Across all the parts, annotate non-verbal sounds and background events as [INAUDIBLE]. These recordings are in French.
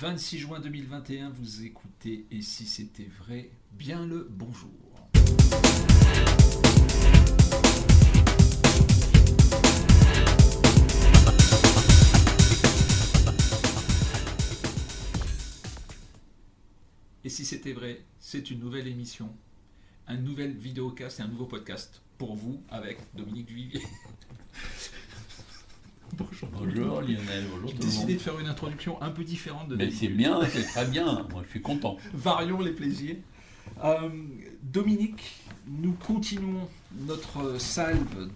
26 juin 2021, vous écoutez Et si c'était vrai, bien le bonjour. Et si c'était vrai, c'est une nouvelle émission, un nouvel vidéocast et un nouveau podcast pour vous avec Dominique Duvivier. [LAUGHS] Bonjour. Bonjour Lionel, bonjour J'ai décidé de faire une introduction un peu différente de Mais c'est bien, c'est très bien, moi je suis content. [LAUGHS] Varions les plaisirs. Euh, Dominique, nous continuons notre salve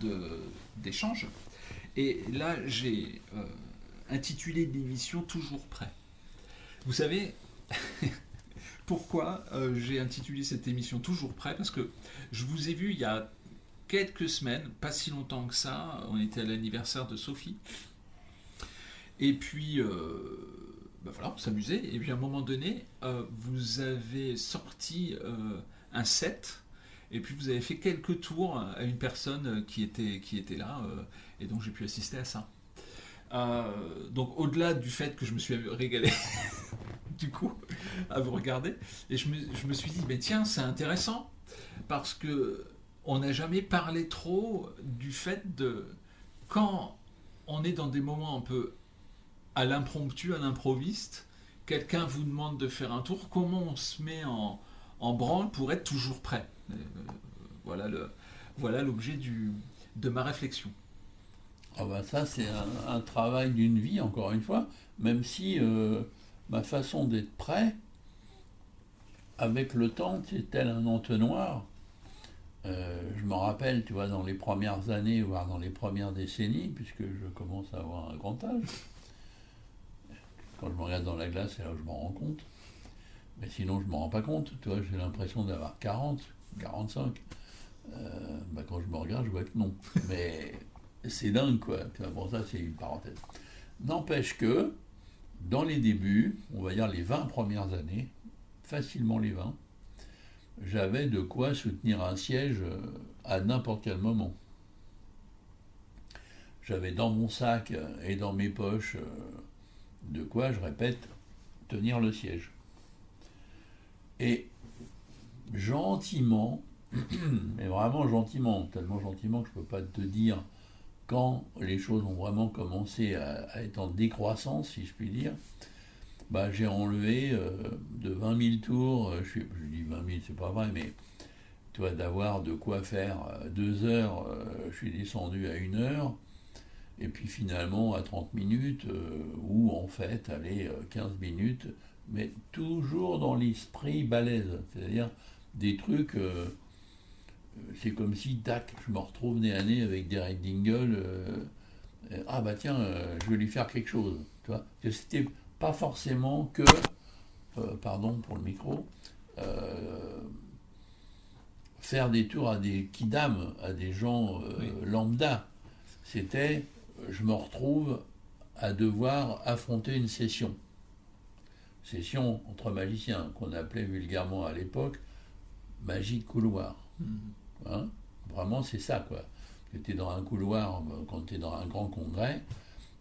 d'échanges. Et là, j'ai euh, intitulé l'émission Toujours prêt. Vous savez, [LAUGHS] pourquoi euh, j'ai intitulé cette émission Toujours prêt? Parce que je vous ai vu il y a quelques semaines, pas si longtemps que ça, on était à l'anniversaire de Sophie. Et puis, ben voilà, on s'amusait. Et puis à un moment donné, euh, vous avez sorti euh, un set. Et puis vous avez fait quelques tours à une personne qui était, qui était là. et donc j'ai pu assister à ça. donc au-delà du fait que je me suis régalé [LAUGHS] du coup à vous regarder, et je me, je me suis dit, mais tiens, c'est intéressant parce que on n'a jamais parlé trop du fait de quand on est dans des moments un peu à l'impromptu, à l'improviste, quelqu'un vous demande de faire un tour, comment on se met en, branle pour être toujours prêt? Euh, Voilà l'objet de ma réflexion. Ah bah ça c'est un, travail d'une vie encore une fois, même si euh, ma façon d'être prêt, avec le temps, c'est tel un entonnoir euh, je me rappelle, tu vois, dans les premières années, voire dans les premières décennies, puisque je commence à avoir un grand âge, quand je me regarde dans la glace, c'est là où je m'en rends compte. Mais sinon, je ne m'en rends pas compte. Tu vois, j'ai l'impression d'avoir 40, 45. Euh, bah, quand je me regarde, je vois que non. [LAUGHS] Mais c'est dingue, quoi. Bon, ça, c'est une parenthèse. N'empêche que, dans les débuts, on va dire les 20 premières années, facilement les 20, j'avais de quoi soutenir un siège euh, à n'importe quel moment. J'avais dans mon sac et dans mes poches euh, de quoi, je répète, tenir le siège. Et gentiment, [COUGHS] mais vraiment gentiment, tellement gentiment que je ne peux pas te dire quand les choses ont vraiment commencé à, être en décroissance, si je puis dire, bah, j'ai enlevé euh, de 20 000 tours, euh, je, dis 20 000, c'est pas vrai, mais toi d'avoir de quoi faire euh, deux heures, je suis descendu à une heure, et puis finalement à 30 minutes, ou en fait, allez, 15 minutes, mais toujours dans l'esprit balèze, c'est-à-dire des trucs, c'est comme si, tac, je me retrouve nez à nez avec Derek Dingle, ah bah tiens, je vais lui faire quelque chose, tu vois, c'était pas forcément que, euh, pardon pour le micro, euh, faire des tours à des kidam, à des gens euh, lambda. C'était, je me retrouve à devoir affronter une session. Session entre magiciens, qu'on appelait vulgairement à l'époque magie couloir. Mm-hmm. Hein? Vraiment, c'est ça, quoi. Tu dans un couloir, quand tu es dans un grand congrès,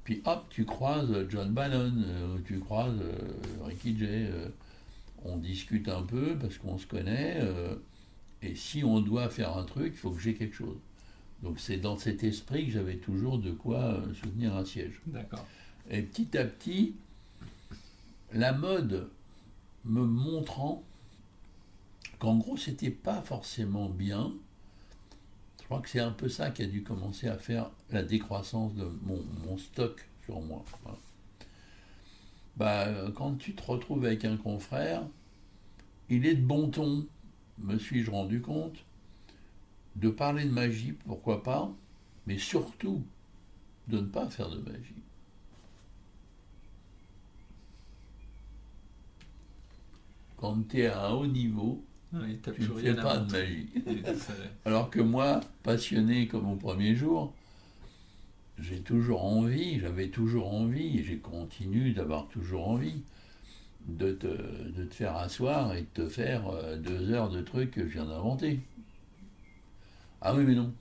puis hop, tu croises John Bannon, euh, tu croises euh, Ricky Jay, euh, on discute un peu parce qu'on se connaît, et si on doit faire un truc, il faut que j'ai quelque chose. Donc c'est dans cet esprit que j'avais toujours de quoi soutenir un siège. D'accord. Et petit à petit, la mode me montrant qu'en gros c'était pas forcément bien, je crois que c'est un peu ça qui a dû commencer à faire la décroissance de mon, stock sur moi. Bah, quand tu te retrouves avec un confrère, il est de bon ton, me suis-je rendu compte, de parler de magie, pourquoi pas, mais surtout de ne pas faire de magie. Quand tu es à un haut niveau, tu ne fais pas de magie. [LAUGHS] Alors que moi, passionné comme au premier jour, j'ai toujours envie, j'avais toujours envie, et j'ai continué d'avoir toujours envie de te, de te, faire asseoir et de te faire euh, deux heures de trucs que je viens d'inventer. Ah oui, mais non.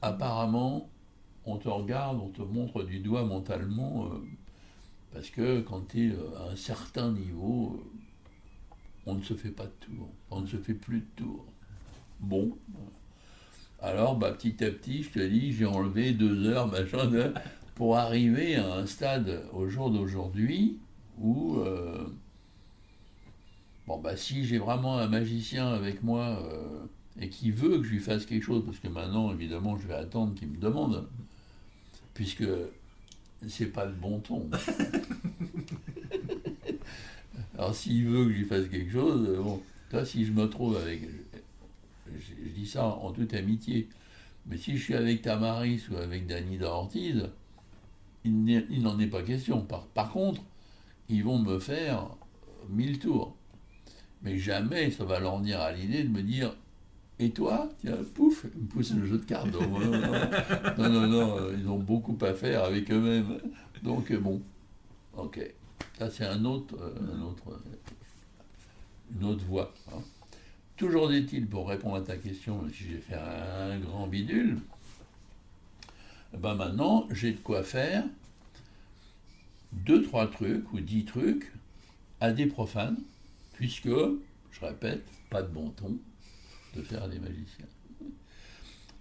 Apparemment, on te regarde, on te montre du doigt mentalement, euh, Parce que quand tu es à un certain niveau, on ne se fait pas de tour, on ne se fait plus de tour. Bon. Alors, bah, petit à petit, je te dis, j'ai enlevé deux heures, machin, pour arriver à un stade au jour d'aujourd'hui où, euh, bon, bah, si j'ai vraiment un magicien avec moi euh, et qui veut que je lui fasse quelque chose, parce que maintenant, évidemment, je vais attendre qu'il me demande, puisque c'est pas le bon ton. [LAUGHS] Alors, s'il veut que lui fasse quelque chose, bon, toi, si je me trouve avec je, dis ça en toute amitié, mais si je suis avec Tamaris ou avec Danny Ortiz, il n'en est pas question. Par, contre, ils vont me faire mille tours. Mais jamais ça va leur venir à l'idée de me dire Et toi? Tiens, pouf, ils me poussent le jeu de cartes. Non, non, non, ils ont beaucoup à faire avec eux-mêmes. Donc, bon, ok. Ça, c'est un autre, un autre, une autre voie. Hein. Toujours est-il, pour répondre à ta question, si j'ai fait un grand bidule, ben maintenant j'ai de quoi faire deux, trois trucs ou dix trucs à des profanes, puisque, je répète, pas de bon ton de faire des magiciens.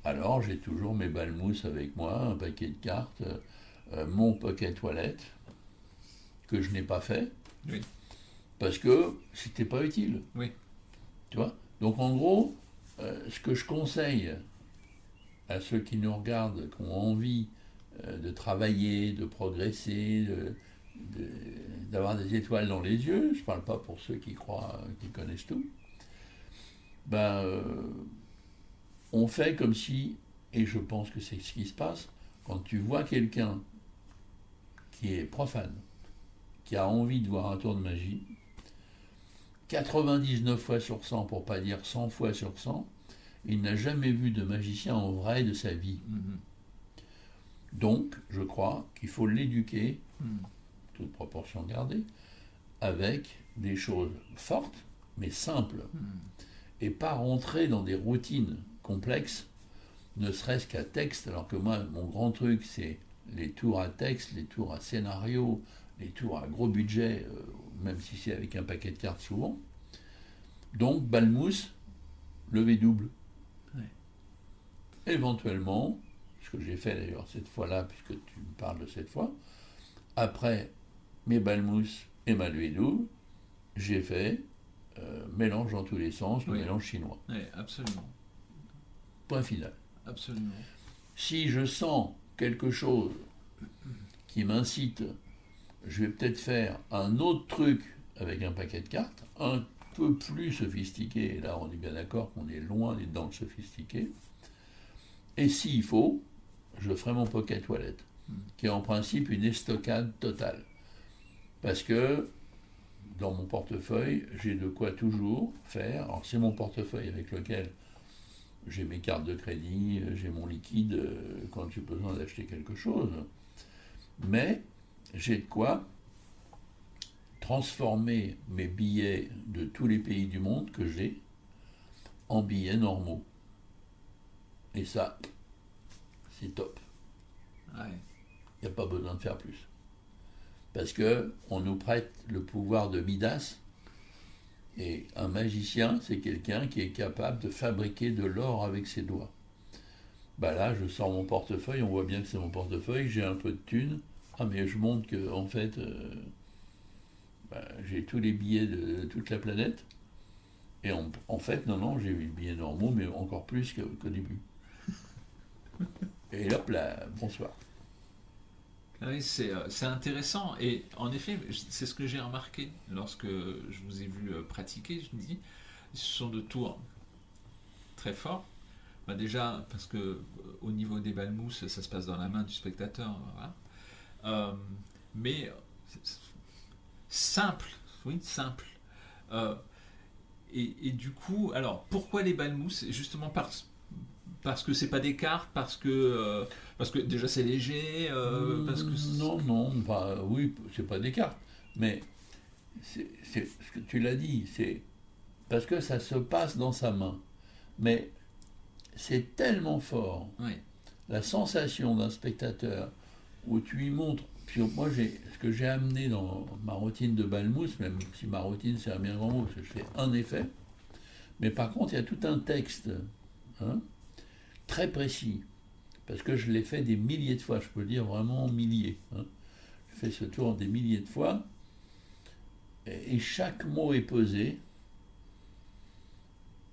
Alors j'ai toujours mes balmousses avec moi, un paquet de cartes, euh, mon paquet toilette, que je n'ai pas fait, parce que c'était pas utile. Oui. Tu vois? Donc en gros, euh, ce que je conseille à ceux qui nous regardent, qui ont envie euh, de travailler, de progresser, d'avoir des étoiles dans les yeux, je ne parle pas pour ceux qui croient, qui connaissent tout, ben, euh, on fait comme si, et je pense que c'est ce qui se passe, quand tu vois quelqu'un qui est profane, qui a envie de voir un tour de magie, 99 fois sur 100, pour pas dire 100 fois sur 100, il n'a jamais vu de magicien en vrai de sa vie. Mm-hmm. Donc, je crois qu'il faut l'éduquer, mm. toute proportion gardée, avec des choses fortes, mais simples, mm. et pas rentrer dans des routines complexes, ne serait-ce qu'à texte, alors que moi, mon grand truc, c'est les tours à texte, les tours à scénario, les tours à gros budget, euh, même si c'est avec un paquet de cartes souvent. Donc, balmousse, levé double. Éventuellement, ce que j'ai fait d'ailleurs cette fois-là, puisque tu me parles de cette fois, après mes balmousses et ma levée double, j'ai fait euh, mélange dans tous les sens, le mélange chinois. Oui, absolument. Point final. Absolument. Si je sens quelque chose qui m'incite je vais peut-être faire un autre truc avec un paquet de cartes, un peu plus sophistiqué, et là on est bien d'accord qu'on est loin d'être dans le sophistiqué, et s'il faut, je ferai mon pocket toilette, qui est en principe une estocade totale. Parce que dans mon portefeuille, j'ai de quoi toujours faire. Alors c'est mon portefeuille avec lequel j'ai mes cartes de crédit, j'ai mon liquide euh, quand j'ai besoin d'acheter quelque chose. Mais j'ai de quoi transformer mes billets de tous les pays du monde que j'ai en billets normaux. Et ça, c'est top. Il n'y a pas besoin de faire plus. Parce que on nous prête le pouvoir de Midas. Et un magicien, c'est quelqu'un qui est capable de fabriquer de l'or avec ses doigts. Bah là, je sors mon portefeuille, on voit bien que c'est mon portefeuille, j'ai un peu de thunes, ah, mais je montre que, en fait, euh, bah, j'ai tous les billets de, toute la planète. Et en, fait, non, non, j'ai eu les billets normaux, mais encore plus qu'au début. Et hop là, bonsoir. Ah euh, c'est intéressant. Et en effet, c'est ce que j'ai remarqué lorsque je vous ai vu euh, pratiquer. Je me dis, ce sont de tours très forts. Bah déjà, parce que au niveau des balmousses, ça se passe dans la main du spectateur. Voilà. Euh, mais simple, oui, simple. Euh, et, du coup, alors pourquoi les balmousses Justement parce, parce que c'est pas des cartes, parce que euh, parce que déjà c'est léger, parce que non non, bah, oui, c'est pas des cartes, mais c'est ce que tu l'as dit, c'est parce que ça se passe dans sa main, mais c'est tellement fort. La sensation d'un spectateur où tu lui montres Puis moi, j'ai, ce que j'ai amené dans ma routine de balmousse, même si ma routine c'est un bien grand mot, parce que je fais un effet, mais par contre, il y a tout un texte hein, très précis, parce que je l'ai fait des milliers de fois, je peux dire vraiment milliers. Hein. Je fais ce tour des milliers de fois, et chaque mot est pesé,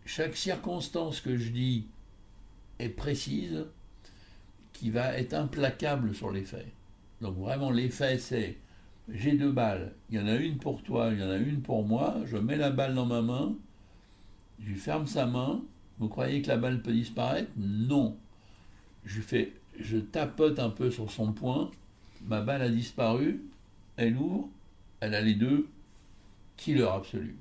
chaque circonstance que je dis est précise, qui va être implacable sur l'effet. Donc vraiment l'effet c'est j'ai deux balles, il y en a une pour toi, il y en a une pour moi, je mets la balle dans ma main, je ferme sa main, vous croyez que la balle peut disparaître? Non. Je fais je tapote un peu sur son poing, ma balle a disparu, elle ouvre, elle a les deux, killer absolu.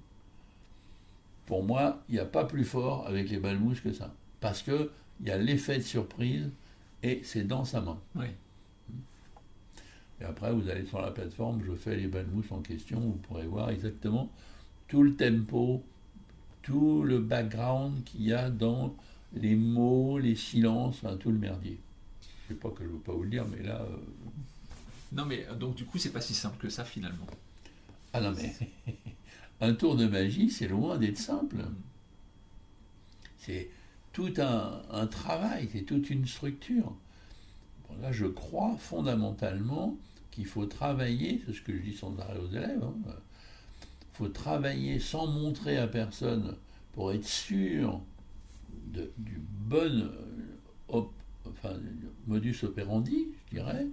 Pour moi, il n'y a pas plus fort avec les balles mousses que ça. Parce qu'il y a l'effet de surprise et c'est dans sa main. Oui. Et après, vous allez sur la plateforme, je fais les balles mousses en question, vous pourrez voir exactement tout le tempo, tout le background qu'il y a dans les mots, les silences, tout le merdier. Je ne sais pas que je ne veux pas vous le dire, mais là. Euh, non, mais euh, donc du coup, c'est pas si simple que ça finalement. Ah non, mais [LAUGHS] un tour de magie, c'est loin d'être simple. C'est tout un, travail, c'est toute une structure. là, je crois fondamentalement qu'il faut travailler, c'est ce que je dis sans arrêt aux élèves, il hein, faut travailler sans montrer à personne pour être sûr du bon enfin, modus operandi, je dirais.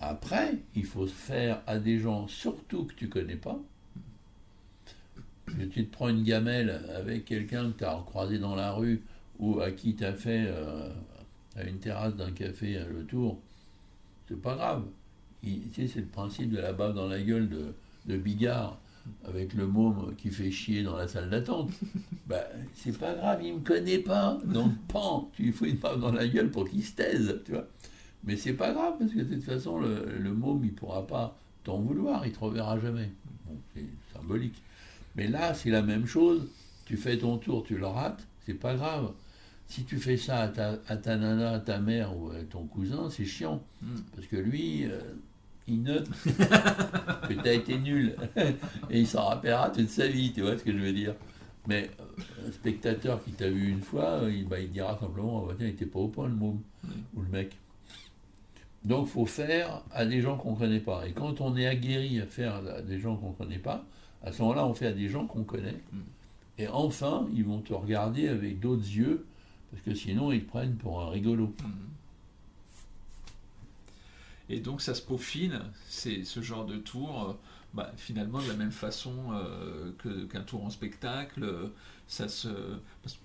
Après, il faut faire à des gens surtout que tu connais pas, tu te prends une gamelle avec quelqu'un que tu as croisé dans la rue ou à qui tu as fait euh, à une terrasse d'un café le tour, c'est pas grave. tu sais, c'est le principe de la bave dans la gueule de, de Bigard avec le môme qui fait chier dans la salle d'attente. [LAUGHS] bah, c'est pas grave, il me connaît pas. Donc, [LAUGHS] pan, tu lui fous une bave dans la gueule pour qu'il se taise, tu vois. Mais c'est pas grave, parce que de toute façon, le, le môme, il pourra pas t'en vouloir, il te reverra jamais. c'est symbolique. Mais là, c'est la même chose. Tu fais ton tour, tu le rates, c'est pas grave. Si tu fais ça à ta, nana, à ta mère ou à ton cousin, c'est chiant. Hmm. Parce que lui, euh, il note [LAUGHS] que tu as été nul. [LAUGHS] Et il s'en rappellera toute sa vie, tu vois ce que je veux dire. Mais euh, un spectateur qui t'a vu une fois, il, bah, il dira simplement oh, tiens, il n'était pas au point le môme hmm. ou le mec. Donc, il faut faire à des gens qu'on ne connaît pas. Et quand on est aguerri à faire à des gens qu'on ne connaît pas, à ce moment-là, on fait à des gens qu'on connaît. Mm. Et enfin, ils vont te regarder avec d'autres yeux, parce que sinon, ils te prennent pour un rigolo. Mm. Et donc, ça se peaufine, c'est ce genre de tour, euh, bah, finalement, de la même façon euh, qu'un tour en spectacle. ça se,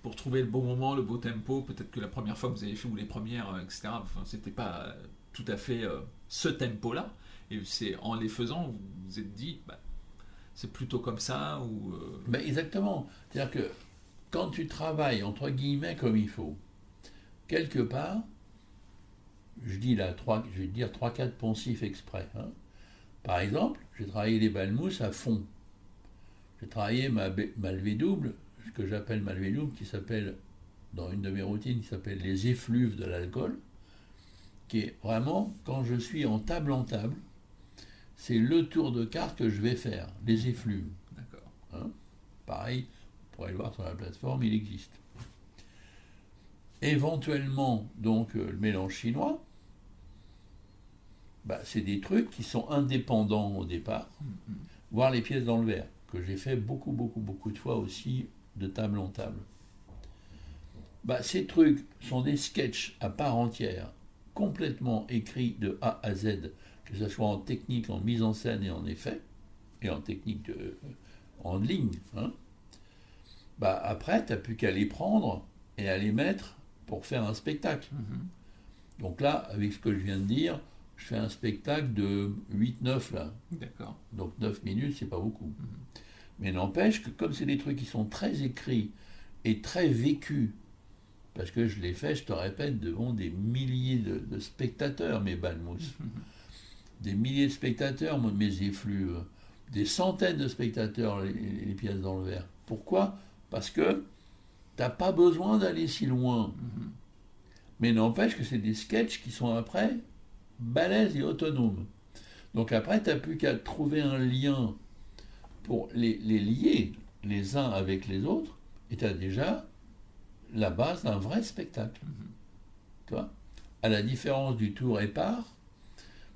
pour trouver le bon moment, le beau tempo, peut-être que la première fois que vous avez fait, ou les premières, euh, etc., enfin, c'était pas tout à fait ce tempo-là. Et c'est en les faisant, vous vous êtes dit, bah, c'est plutôt comme ça ou euh, ben Exactement. C'est-à-dire que quand tu travailles, entre guillemets, comme il faut, quelque part, je dis là, trois, je vais dire 3-4 poncifs exprès. Hein. Par exemple, j'ai travaillé les balmousses à fond. J'ai travaillé ma, ma levée double, ce que j'appelle ma levée double, qui s'appelle, dans une de mes routines, qui s'appelle les effluves de l'alcool, qui est vraiment quand je suis en table en table, c'est le tour de carte que je vais faire, les effluves. D'accord. Hein Pareil, vous pourrez le voir sur la plateforme, il existe. Éventuellement, donc, euh, le mélange chinois, bah, c'est des trucs qui sont indépendants au départ, mm-hmm. voire les pièces dans le verre, que j'ai fait beaucoup, beaucoup, beaucoup de fois aussi de table en table. Bah, ces trucs sont des sketchs à part entière, complètement écrits de A à Z, que ce soit en technique, en mise en scène et en effet, et en technique de, en ligne, hein, bah après, tu n'as plus qu'à les prendre et à les mettre pour faire un spectacle. Mm-hmm. Donc là, avec ce que je viens de dire, je fais un spectacle de 8-9 là. D'accord. Donc 9 minutes, c'est pas beaucoup. Mm-hmm. Mais n'empêche que comme c'est des trucs qui sont très écrits et très vécus, parce que je les fais, je te répète, devant des milliers de, spectateurs, mes balmous. Mm-hmm des milliers de spectateurs, mes effluves, des centaines de spectateurs, les, pièces dans le verre. Pourquoi? Parce que tu n'as pas besoin d'aller si loin. Mm-hmm. Mais n'empêche que c'est des sketchs qui sont après balèzes et autonomes. Donc après, tu n'as plus qu'à trouver un lien pour les, les, lier les uns avec les autres, et tu as déjà la base d'un vrai spectacle. Tu vois? À la différence du tour et part,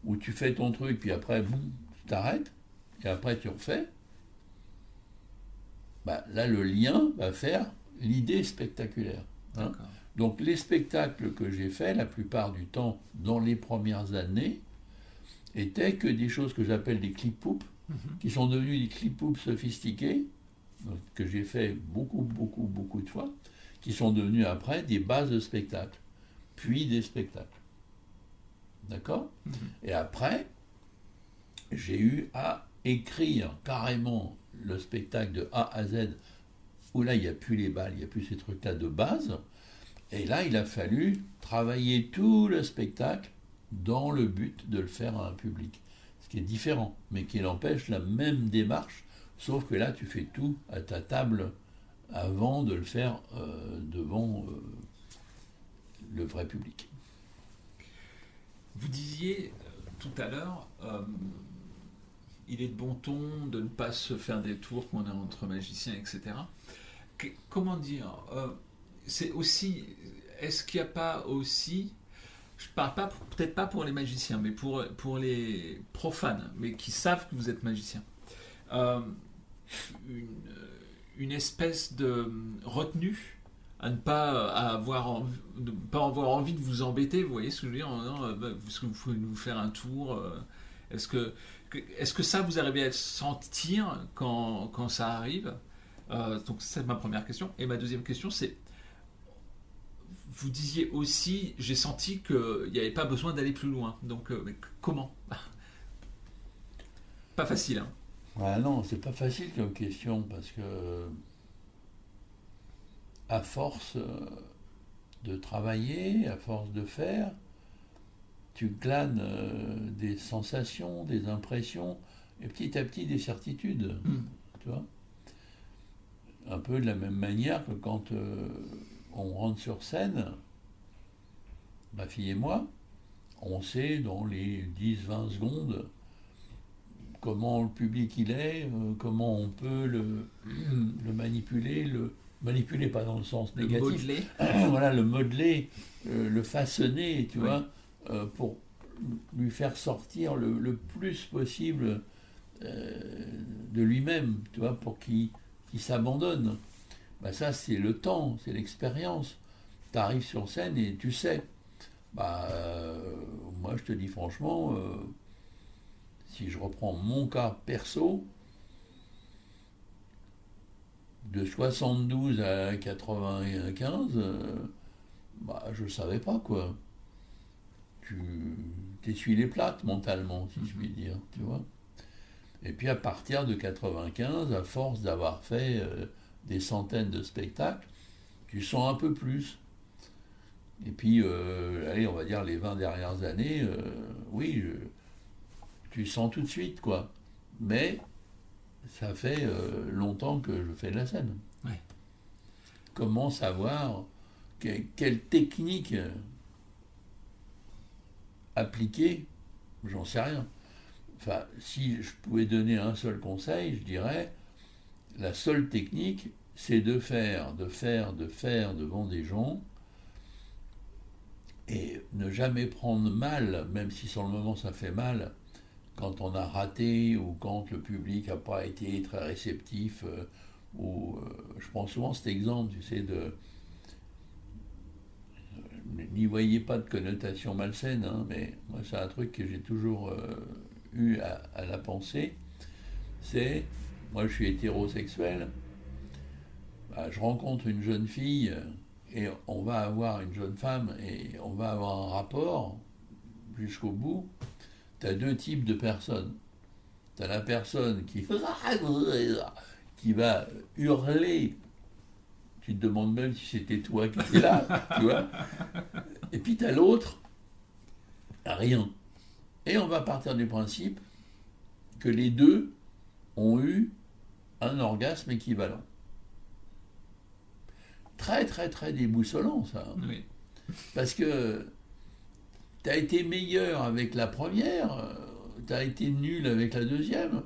où tu fais ton truc, puis après, boum, tu t'arrêtes, et après tu refais. Bah, là, le lien va faire l'idée spectaculaire. Hein. Donc les spectacles que j'ai faits, la plupart du temps, dans les premières années, étaient que des choses que j'appelle des clip poupes, mhm. qui sont devenus des clip poupes sophistiqués, que j'ai fait beaucoup, beaucoup, beaucoup de fois, qui sont devenus après des bases de spectacles, puis des spectacles. D'accord? Mhm. Et après, j'ai eu à écrire carrément le spectacle de A à Z, où là, il n'y a plus les balles, il n'y a plus ces trucs-là de base. Et là, il a fallu travailler tout le spectacle dans le but de le faire à un public. Ce qui est différent, mais qui l'empêche la même démarche, sauf que là, tu fais tout à ta table avant de le faire euh, devant euh, le vrai public. Vous disiez euh, tout à l'heure, il est de bon ton de ne pas se faire des tours qu'on a entre magiciens, etc. comment dire C'est aussi, est-ce qu'il n'y a pas aussi je parle pas peut-être pas pour les magiciens, mais pour, pour les profanes, mais qui savent que vous êtes magicien. Euh, une, espèce de retenue à ne pas avoir pas avoir envie de vous embêter, vous voyez ce que je veux dire non, bah, vous, vous pouvez nous faire un tour euh, Est-ce que, est-ce que ça vous arrivez à sentir quand, quand ça arrive? Euh, Donc c'est ma première question. Et ma deuxième question c'est vous disiez aussi, j'ai senti qu'il n'y avait pas besoin d'aller plus loin. Donc, euh, comment? [LAUGHS] Pas facile. Hein. Ah non, c'est pas facile comme question parce que, à force euh, de travailler, à force de faire, tu glanes euh, des sensations, des impressions et petit à petit des certitudes. Hmm. Tu vois Un peu de la même manière que quand on rentre sur scène, ma fille et moi, on sait dans les 10-20 secondes comment le public il est, euh, comment on peut le, [CLEARS THROAT] le, manipuler, le manipuler pas dans le sens négatif, le modeler, [CLEARS THROAT] voilà, le modeler, euh, le façonner, tu vois, euh, pour lui faire sortir le, plus possible de lui-même, tu vois, pour qu'il s'abandonne. Bah, ça c'est le temps, c'est l'expérience. Tu arrives sur scène et tu sais. Bah, euh, moi je te dis franchement, euh, si je reprends mon cas perso, de 72 à 95, euh, bah, je ne savais pas quoi. Tu t'essuies les plates mentalement, si je puis dire, tu vois. Et puis à partir de 95, à force d'avoir fait des centaines de spectacles, tu sens un peu plus. Et puis, euh, allez, on va dire les 20 dernières années, euh, oui, tu sens tout de suite, quoi. Mais ça fait euh, longtemps que je fais de la scène. Comment savoir quelle technique appliquer J'en sais rien. Enfin, si je pouvais donner un seul conseil, je dirais, la seule technique, c'est de faire, de faire, de faire devant des gens et ne jamais prendre mal, même si sur le moment ça fait mal, quand on a raté ou quand le public n'a pas été très réceptif. Euh, ou, euh, je prends souvent cet exemple, tu sais, de. N'y voyez pas de connotation malsaine, hein, mais moi c'est un truc que j'ai toujours euh, eu à, la pensée. C'est, moi je suis hétérosexuel, bah, je rencontre une jeune fille et on va avoir une jeune femme et on va avoir un rapport jusqu'au bout, tu as deux types de personnes. Tu as la personne qui [LAUGHS] va hurler. Tu te demandes même si c'était toi qui étais là, [LAUGHS] tu vois. Et puis tu as l'autre, rien. Et on va partir du principe que les deux ont eu un orgasme équivalent très, très, très déboussolant, ça. Parce que tu as été meilleur avec la première, tu as été nul avec la deuxième.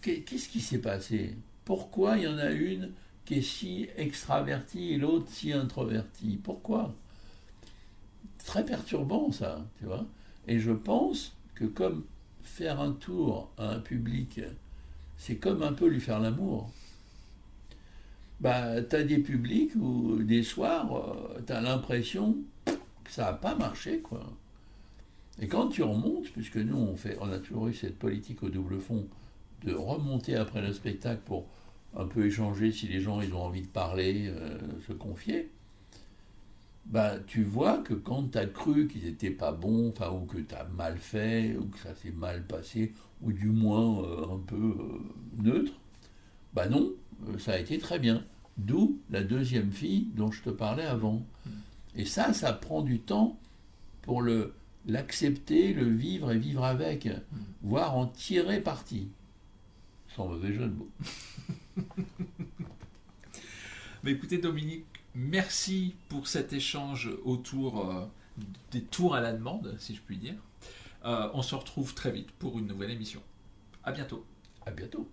Qu'est-ce qui s'est passé? Pourquoi il y en a une qui est si extravertie et l'autre si introvertie Pourquoi? Très perturbant ça, tu vois. Et je pense que comme faire un tour à un public, c'est comme un peu lui faire l'amour. Bah, tu as des publics où des soirs, euh, tu as l'impression que ça n'a pas marché, quoi. Et quand tu remontes, puisque nous, on, fait, on a toujours eu cette politique au double fond de remonter après le spectacle pour un peu échanger si les gens ils ont envie de parler, euh, se confier, bah, tu vois que quand tu as cru qu'ils n'étaient pas bons, enfin, ou que tu as mal fait, ou que ça s'est mal passé, ou du moins euh, un peu euh, neutre, bah non, ça a été très bien. D'où la deuxième fille dont je te parlais avant. Mm. Et ça, ça prend du temps pour le, l'accepter, le vivre et vivre avec, mm. voire en tirer parti. Sans mauvais jeu de mots. [LAUGHS] Mais écoutez Dominique, merci pour cet échange autour euh, des tours à la demande, si je puis dire. Euh, on se retrouve très vite pour une nouvelle émission. À bientôt. À bientôt.